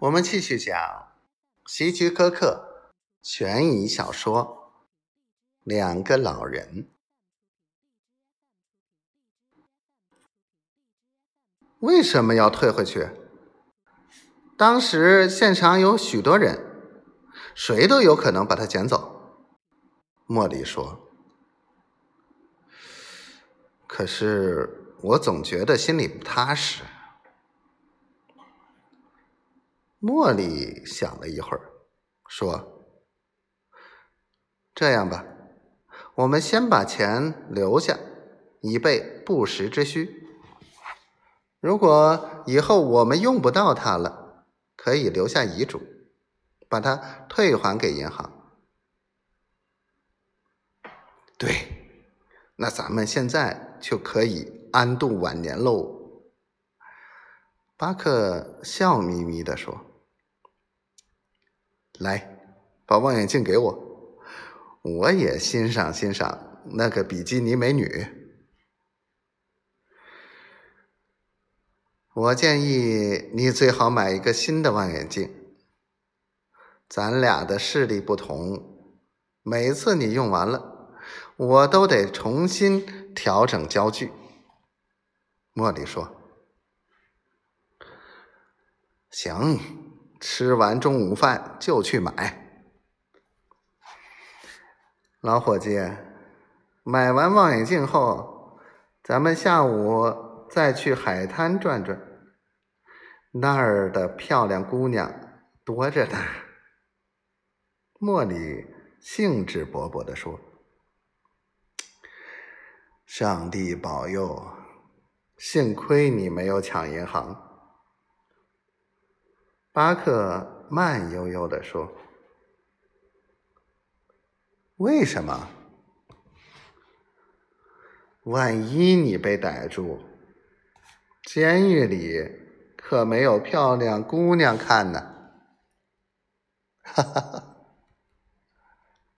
我们继续讲希区柯克悬疑小说《两个老人》。为什么要退回去？当时现场有许多人，谁都有可能把它捡走。茉莉说：“可是我总觉得心里不踏实。”茉莉想了一会儿，说：“这样吧，我们先把钱留下，以备不时之需。如果以后我们用不到它了，可以留下遗嘱，把它退还给银行。”对，那咱们现在就可以安度晚年喽。”巴克笑眯眯地说。来，把望远镜给我，我也欣赏欣赏那个比基尼美女。我建议你最好买一个新的望远镜。咱俩的视力不同，每次你用完了，我都得重新调整焦距。茉莉说：“行。”吃完中午饭就去买，老伙计，买完望远镜后，咱们下午再去海滩转转，那儿的漂亮姑娘多着呢。茉莉兴致勃勃地说：“上帝保佑，幸亏你没有抢银行。”巴克慢悠悠地说：“为什么？万一你被逮住，监狱里可没有漂亮姑娘看呢。”哈哈哈。